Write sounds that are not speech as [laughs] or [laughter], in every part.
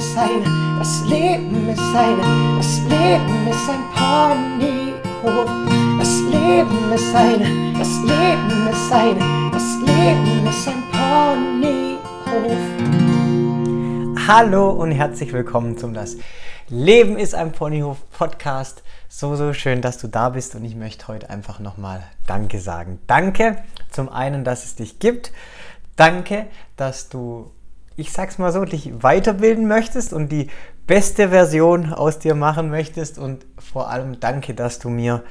ist eine, das Leben ist eine, das Leben ist ein Ponyhof. Das Leben ist eine, das Leben ist eine, das Leben ist ein Ponyhof. Hallo und herzlich willkommen zum Das Leben ist ein Ponyhof Podcast. So, so schön, dass du da bist und ich möchte heute einfach nochmal Danke sagen. Danke zum einen, dass es dich gibt. Danke, dass du ich sag's mal so, dich weiterbilden möchtest und die beste Version aus dir machen möchtest. Und vor allem danke, dass du mir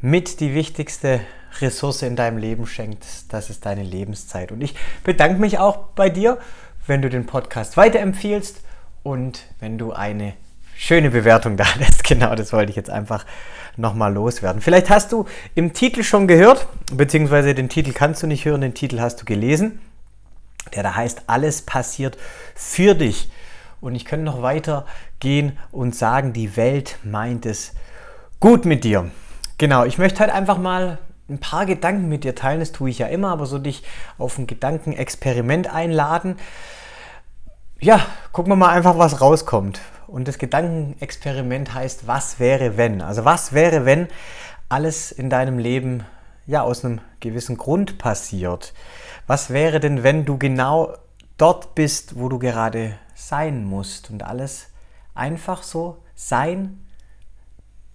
mit die wichtigste Ressource in deinem Leben schenkst. Das ist deine Lebenszeit. Und ich bedanke mich auch bei dir, wenn du den Podcast weiterempfiehlst und wenn du eine schöne Bewertung da [laughs] lässt. Genau, das wollte ich jetzt einfach nochmal loswerden. Vielleicht hast du im Titel schon gehört, beziehungsweise den Titel kannst du nicht hören, den Titel hast du gelesen der da heißt, alles passiert für dich. Und ich könnte noch weiter gehen und sagen, die Welt meint es gut mit dir. Genau, ich möchte heute einfach mal ein paar Gedanken mit dir teilen. Das tue ich ja immer, aber so dich auf ein Gedankenexperiment einladen. Ja, gucken wir mal einfach, was rauskommt. Und das Gedankenexperiment heißt, was wäre wenn? Also was wäre, wenn alles in deinem Leben ja aus einem gewissen Grund passiert? Was wäre denn, wenn du genau dort bist, wo du gerade sein musst und alles einfach so sein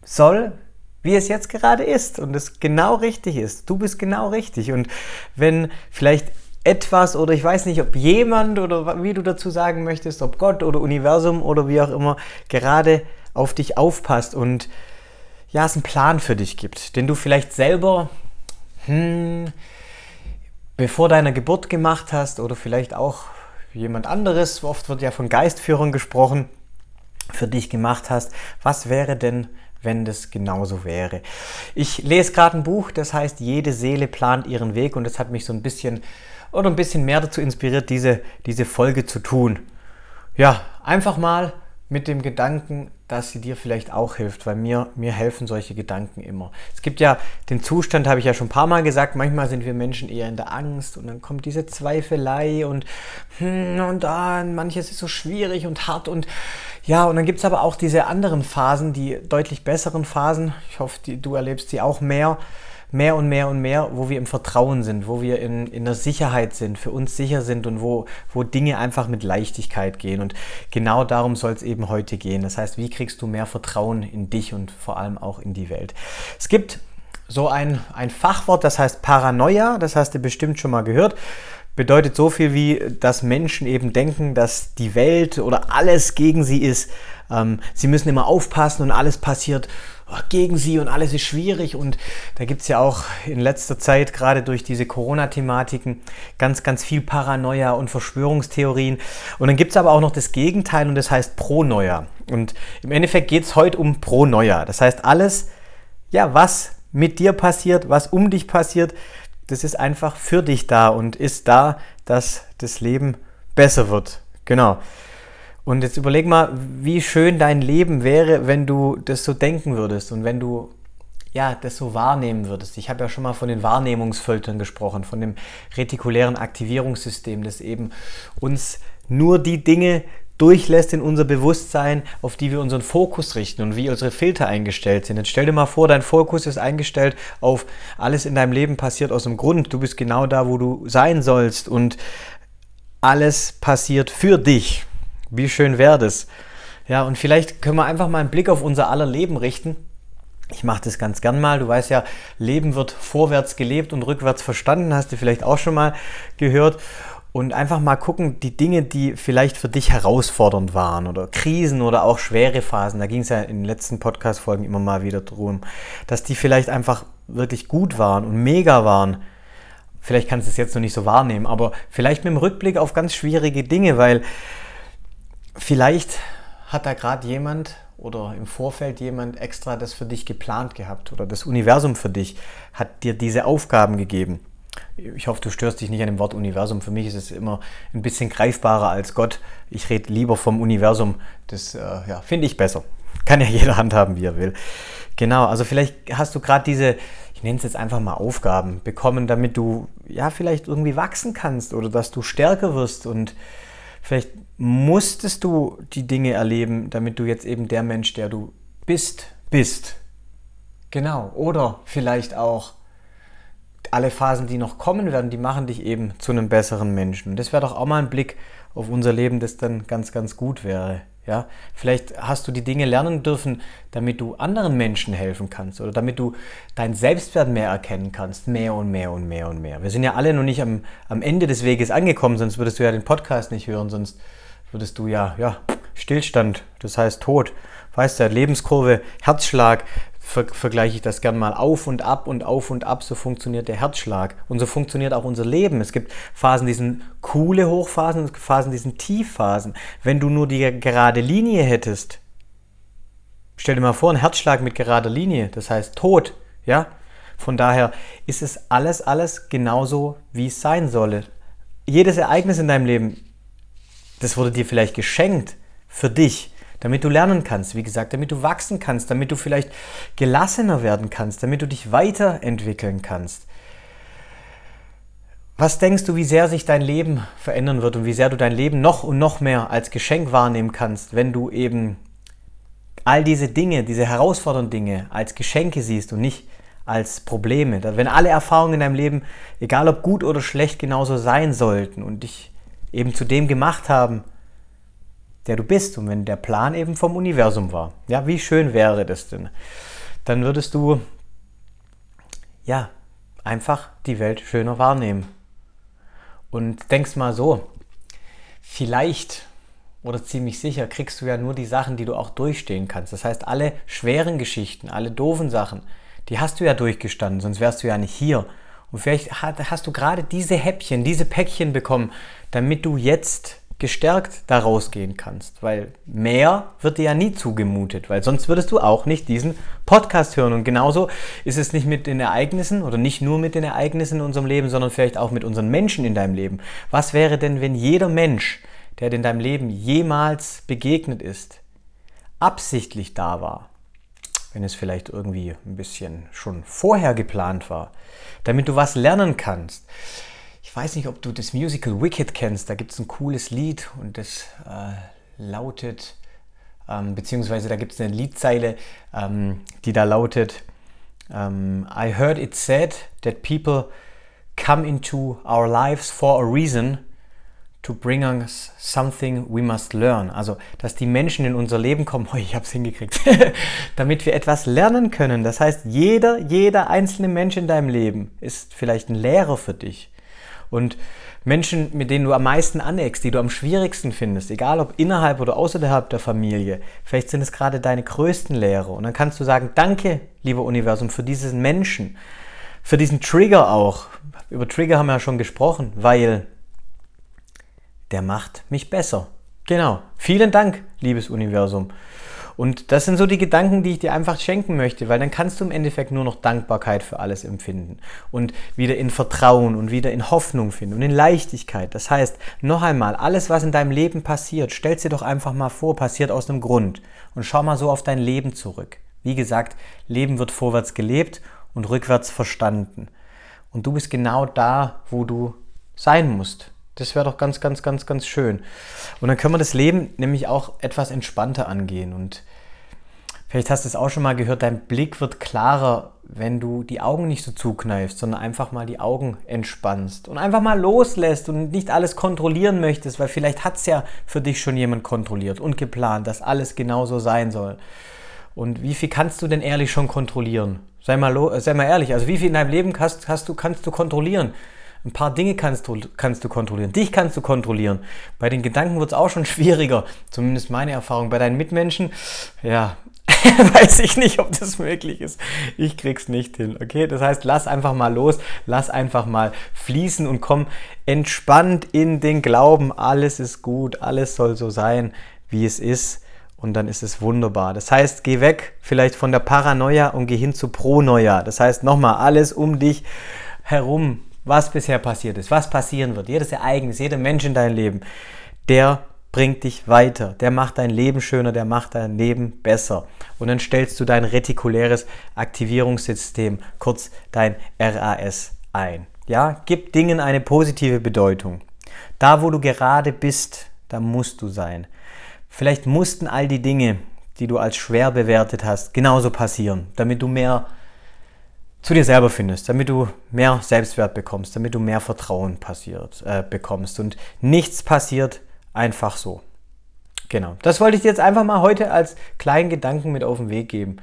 soll, wie es jetzt gerade ist und es genau richtig ist. Du bist genau richtig. Und wenn vielleicht etwas oder ich weiß nicht, ob jemand oder wie du dazu sagen möchtest, ob Gott oder Universum oder wie auch immer gerade auf dich aufpasst und ja, es einen Plan für dich gibt, den du vielleicht selber hm, bevor deiner Geburt gemacht hast oder vielleicht auch jemand anderes, oft wird ja von Geistführern gesprochen, für dich gemacht hast. Was wäre denn, wenn das genauso wäre? Ich lese gerade ein Buch, das heißt Jede Seele plant ihren Weg und das hat mich so ein bisschen oder ein bisschen mehr dazu inspiriert, diese, diese Folge zu tun. Ja, einfach mal mit dem Gedanken, dass sie dir vielleicht auch hilft, weil mir, mir helfen solche Gedanken immer. Es gibt ja den Zustand, habe ich ja schon ein paar Mal gesagt, manchmal sind wir Menschen eher in der Angst und dann kommt diese Zweifelei und, hm, und da, manches ist so schwierig und hart und ja, und dann gibt es aber auch diese anderen Phasen, die deutlich besseren Phasen. Ich hoffe, die, du erlebst sie auch mehr mehr und mehr und mehr, wo wir im Vertrauen sind, wo wir in, in der Sicherheit sind, für uns sicher sind und wo, wo Dinge einfach mit Leichtigkeit gehen. Und genau darum soll es eben heute gehen. Das heißt, wie kriegst du mehr Vertrauen in dich und vor allem auch in die Welt? Es gibt so ein, ein Fachwort, das heißt Paranoia, das hast du bestimmt schon mal gehört bedeutet so viel wie, dass Menschen eben denken, dass die Welt oder alles gegen sie ist. Ähm, sie müssen immer aufpassen und alles passiert gegen sie und alles ist schwierig. Und da gibt es ja auch in letzter Zeit, gerade durch diese Corona-Thematiken, ganz, ganz viel Paranoia und Verschwörungstheorien. Und dann gibt es aber auch noch das Gegenteil und das heißt Pro-Neuer. Und im Endeffekt geht es heute um Pro-Neuer. Das heißt, alles, ja, was mit dir passiert, was um dich passiert, das ist einfach für dich da und ist da, dass das Leben besser wird. Genau. Und jetzt überleg mal, wie schön dein Leben wäre, wenn du das so denken würdest und wenn du ja, das so wahrnehmen würdest. Ich habe ja schon mal von den Wahrnehmungsfiltern gesprochen, von dem retikulären Aktivierungssystem, das eben uns nur die Dinge durchlässt in unser Bewusstsein, auf die wir unseren Fokus richten und wie unsere Filter eingestellt sind. Jetzt stell dir mal vor, dein Fokus ist eingestellt auf alles in deinem Leben passiert aus dem Grund. Du bist genau da, wo du sein sollst und alles passiert für dich. Wie schön wäre das? Ja, und vielleicht können wir einfach mal einen Blick auf unser aller Leben richten. Ich mache das ganz gern mal. Du weißt ja, Leben wird vorwärts gelebt und rückwärts verstanden. Hast du vielleicht auch schon mal gehört. Und einfach mal gucken, die Dinge, die vielleicht für dich herausfordernd waren oder Krisen oder auch schwere Phasen, da ging es ja in den letzten Podcast-Folgen immer mal wieder drum, dass die vielleicht einfach wirklich gut waren und mega waren. Vielleicht kannst du es jetzt noch nicht so wahrnehmen, aber vielleicht mit dem Rückblick auf ganz schwierige Dinge, weil Vielleicht hat da gerade jemand oder im Vorfeld jemand extra das für dich geplant gehabt oder das Universum für dich hat dir diese Aufgaben gegeben. Ich hoffe, du störst dich nicht an dem Wort Universum. Für mich ist es immer ein bisschen greifbarer als Gott. Ich rede lieber vom Universum. Das äh, ja, finde ich besser. Kann ja [laughs] jeder handhaben, wie er will. Genau, also vielleicht hast du gerade diese, ich nenne es jetzt einfach mal Aufgaben bekommen, damit du ja vielleicht irgendwie wachsen kannst oder dass du stärker wirst und Vielleicht musstest du die Dinge erleben, damit du jetzt eben der Mensch, der du bist, bist. Genau. Oder vielleicht auch alle Phasen, die noch kommen werden, die machen dich eben zu einem besseren Menschen. Und das wäre doch auch mal ein Blick auf unser Leben, das dann ganz, ganz gut wäre. Ja, vielleicht hast du die Dinge lernen dürfen, damit du anderen Menschen helfen kannst oder damit du deinen Selbstwert mehr erkennen kannst. Mehr und mehr und mehr und mehr. Wir sind ja alle noch nicht am, am Ende des Weges angekommen, sonst würdest du ja den Podcast nicht hören, sonst würdest du ja, ja, Stillstand, das heißt Tod. Weißt du, Lebenskurve, Herzschlag, ver vergleiche ich das gern mal auf und ab und auf und ab, so funktioniert der Herzschlag. Und so funktioniert auch unser Leben. Es gibt Phasen, die sind coole Hochphasen, gibt Phasen, die sind Tiefphasen. Wenn du nur die gerade Linie hättest, stell dir mal vor, ein Herzschlag mit gerader Linie, das heißt tot, ja? Von daher ist es alles, alles genauso, wie es sein solle. Jedes Ereignis in deinem Leben, das wurde dir vielleicht geschenkt für dich damit du lernen kannst, wie gesagt, damit du wachsen kannst, damit du vielleicht gelassener werden kannst, damit du dich weiterentwickeln kannst. Was denkst du, wie sehr sich dein Leben verändern wird und wie sehr du dein Leben noch und noch mehr als Geschenk wahrnehmen kannst, wenn du eben all diese Dinge, diese herausfordernden Dinge als Geschenke siehst und nicht als Probleme. Wenn alle Erfahrungen in deinem Leben, egal ob gut oder schlecht, genauso sein sollten und dich eben zu dem gemacht haben, der du bist und wenn der Plan eben vom Universum war. Ja, wie schön wäre das denn? Dann würdest du ja einfach die Welt schöner wahrnehmen. Und denkst mal so, vielleicht oder ziemlich sicher kriegst du ja nur die Sachen, die du auch durchstehen kannst. Das heißt, alle schweren Geschichten, alle doofen Sachen, die hast du ja durchgestanden, sonst wärst du ja nicht hier. Und vielleicht hast du gerade diese Häppchen, diese Päckchen bekommen, damit du jetzt gestärkt da rausgehen kannst, weil mehr wird dir ja nie zugemutet, weil sonst würdest du auch nicht diesen Podcast hören. Und genauso ist es nicht mit den Ereignissen oder nicht nur mit den Ereignissen in unserem Leben, sondern vielleicht auch mit unseren Menschen in deinem Leben. Was wäre denn, wenn jeder Mensch, der in deinem Leben jemals begegnet ist, absichtlich da war? Wenn es vielleicht irgendwie ein bisschen schon vorher geplant war, damit du was lernen kannst ich weiß nicht, ob du das Musical Wicked kennst. Da gibt es ein cooles Lied und das äh, lautet, ähm, beziehungsweise da gibt es eine Liedzeile, ähm, die da lautet, ähm, I heard it said that people come into our lives for a reason to bring us something we must learn. Also, dass die Menschen in unser Leben kommen, [laughs] oh, ich habe es hingekriegt, [laughs] damit wir etwas lernen können. Das heißt, jeder, jeder einzelne Mensch in deinem Leben ist vielleicht ein Lehrer für dich. Und Menschen, mit denen du am meisten aneckst, die du am schwierigsten findest, egal ob innerhalb oder außerhalb der Familie, vielleicht sind es gerade deine größten Lehrer. Und dann kannst du sagen, danke, lieber Universum, für diesen Menschen, für diesen Trigger auch. Über Trigger haben wir ja schon gesprochen, weil der macht mich besser. Genau. Vielen Dank, liebes Universum. Und das sind so die Gedanken, die ich dir einfach schenken möchte, weil dann kannst du im Endeffekt nur noch Dankbarkeit für alles empfinden und wieder in Vertrauen und wieder in Hoffnung finden und in Leichtigkeit. Das heißt, noch einmal, alles, was in deinem Leben passiert, stell dir doch einfach mal vor, passiert aus einem Grund und schau mal so auf dein Leben zurück. Wie gesagt, Leben wird vorwärts gelebt und rückwärts verstanden. Und du bist genau da, wo du sein musst. Das wäre doch ganz, ganz, ganz, ganz schön. Und dann können wir das Leben nämlich auch etwas entspannter angehen. Und vielleicht hast du es auch schon mal gehört, dein Blick wird klarer, wenn du die Augen nicht so zukneifst, sondern einfach mal die Augen entspannst und einfach mal loslässt und nicht alles kontrollieren möchtest, weil vielleicht hat es ja für dich schon jemand kontrolliert und geplant, dass alles genauso sein soll. Und wie viel kannst du denn ehrlich schon kontrollieren? Sei mal, sei mal ehrlich, also wie viel in deinem Leben hast, hast du, kannst du kontrollieren? Ein paar Dinge kannst du, kannst du kontrollieren. Dich kannst du kontrollieren. Bei den Gedanken wird es auch schon schwieriger. Zumindest meine Erfahrung. Bei deinen Mitmenschen, ja, [laughs] weiß ich nicht, ob das möglich ist. Ich krieg's nicht hin. Okay, das heißt, lass einfach mal los, lass einfach mal fließen und komm entspannt in den Glauben. Alles ist gut, alles soll so sein, wie es ist. Und dann ist es wunderbar. Das heißt, geh weg vielleicht von der Paranoia und geh hin zu Pronoia. Das heißt, nochmal, alles um dich herum was bisher passiert ist, was passieren wird, jedes Ereignis, jeder Mensch in deinem Leben, der bringt dich weiter, der macht dein Leben schöner, der macht dein Leben besser. Und dann stellst du dein retikuläres Aktivierungssystem, kurz dein RAS, ein. Ja, gib Dingen eine positive Bedeutung. Da, wo du gerade bist, da musst du sein. Vielleicht mussten all die Dinge, die du als schwer bewertet hast, genauso passieren, damit du mehr zu dir selber findest, damit du mehr Selbstwert bekommst, damit du mehr Vertrauen passiert, äh, bekommst. Und nichts passiert einfach so. Genau, das wollte ich dir jetzt einfach mal heute als kleinen Gedanken mit auf den Weg geben.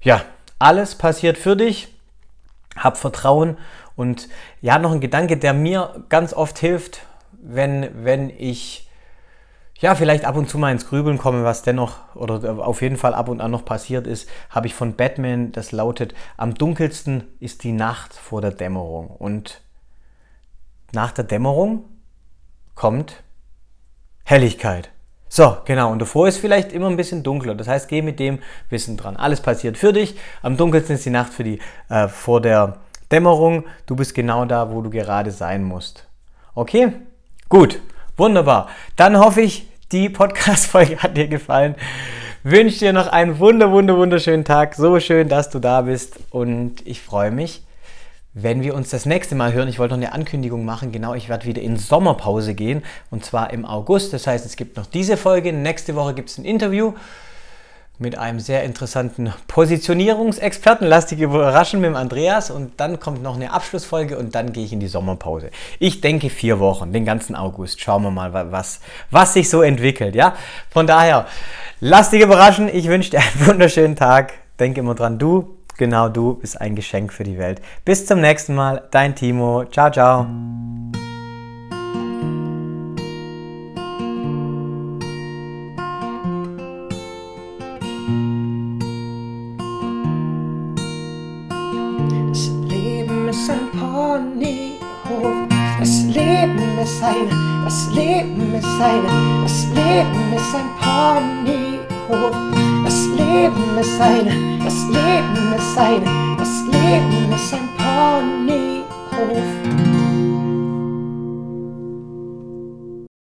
Ja, alles passiert für dich. Hab Vertrauen und ja, noch ein Gedanke, der mir ganz oft hilft, wenn, wenn ich ja, vielleicht ab und zu mal ins Grübeln komme, was dennoch oder auf jeden Fall ab und an noch passiert ist, habe ich von Batman, das lautet, am dunkelsten ist die Nacht vor der Dämmerung. Und nach der Dämmerung kommt Helligkeit. So, genau. Und davor ist vielleicht immer ein bisschen dunkler. Das heißt, geh mit dem Wissen dran. Alles passiert für dich. Am dunkelsten ist die Nacht für die, äh, vor der Dämmerung. Du bist genau da, wo du gerade sein musst. Okay? Gut. Wunderbar. Dann hoffe ich, die Podcast-Folge hat dir gefallen. Wünsche dir noch einen wunder, wunder, wunderschönen Tag. So schön, dass du da bist. Und ich freue mich, wenn wir uns das nächste Mal hören. Ich wollte noch eine Ankündigung machen. Genau, ich werde wieder in Sommerpause gehen. Und zwar im August. Das heißt, es gibt noch diese Folge. Nächste Woche gibt es ein Interview mit einem sehr interessanten Positionierungsexperten. Lass dich überraschen mit dem Andreas und dann kommt noch eine Abschlussfolge und dann gehe ich in die Sommerpause. Ich denke vier Wochen, den ganzen August. Schauen wir mal, was, was sich so entwickelt. Ja? Von daher, lass dich überraschen. Ich wünsche dir einen wunderschönen Tag. Denke immer dran, du, genau du, bist ein Geschenk für die Welt. Bis zum nächsten Mal. Dein Timo. Ciao, ciao. Symphonyhof. Das Leben ist eine, das Leben ist eine, das Leben ist ein Ponyhof. Das Leben ist eine, das Leben ist eine, das Leben